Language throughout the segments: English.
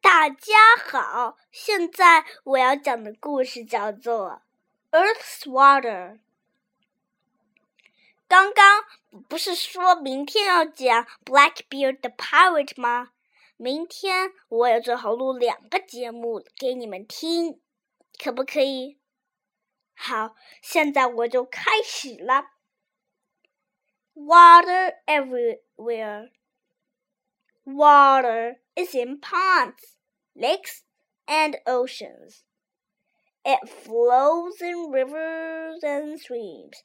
大家好，现在我要讲的故事叫做《Earth's Water》。刚刚不是说明天要讲 Blackbeard the Pirate 吗？明天我也最好录两个节目给你们听，可不可以？好，现在我就开始了。Water everywhere. Water is in ponds, lakes, and oceans. It flows in rivers and streams.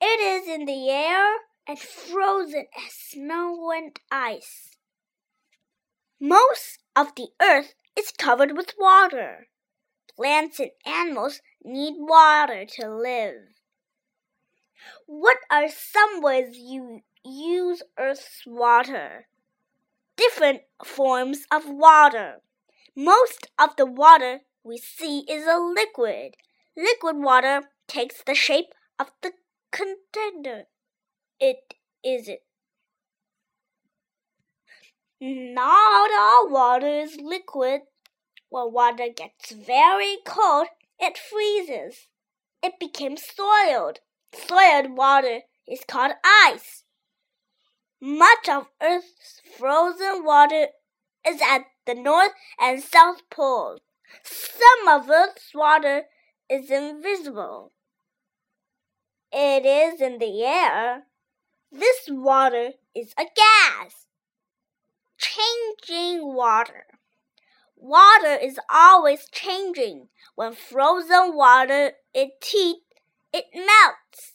It is in the air and frozen as snow and ice. Most of the earth is covered with water. Plants and animals need water to live. What are some ways you use Earth's water? Different forms of water. Most of the water we see is a liquid. Liquid water takes the shape of the container it is it. Not all water is liquid. When water gets very cold, it freezes. It becomes soiled. Soiled water is called ice. Much of Earth's frozen water is at the North and South Poles. Some of Earth's water is invisible. It is in the air. This water is a gas. Changing water. Water is always changing. When frozen water is heat, it melts.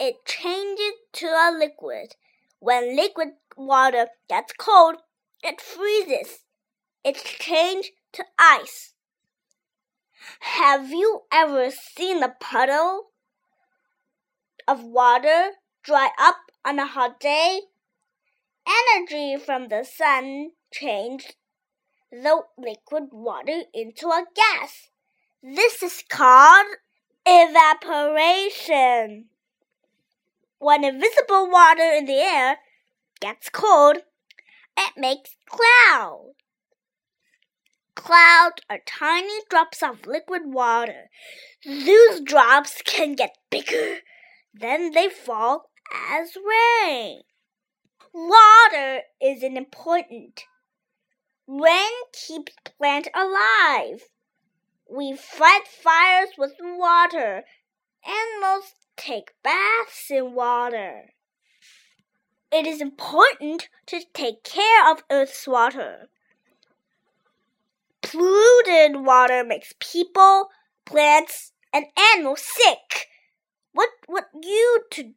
It changes to a liquid. When liquid water gets cold, it freezes. It's changed to ice. Have you ever seen a puddle of water dry up on a hot day? Energy from the sun changed the liquid water into a gas. This is called evaporation. When invisible water in the air gets cold, it makes clouds. Clouds are tiny drops of liquid water. Those drops can get bigger, then they fall as rain. Water is important. Rain keeps plants alive. We fight fires with water. Animals take baths in water. It is important to take care of Earth's water. Polluted water makes people, plants, and animals sick. What would you to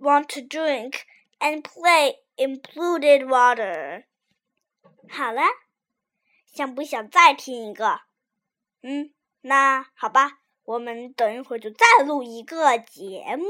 want to drink and play in polluted water? 好了，想不想再听一个？嗯，那好吧， 我们等一会儿就再录一个节目。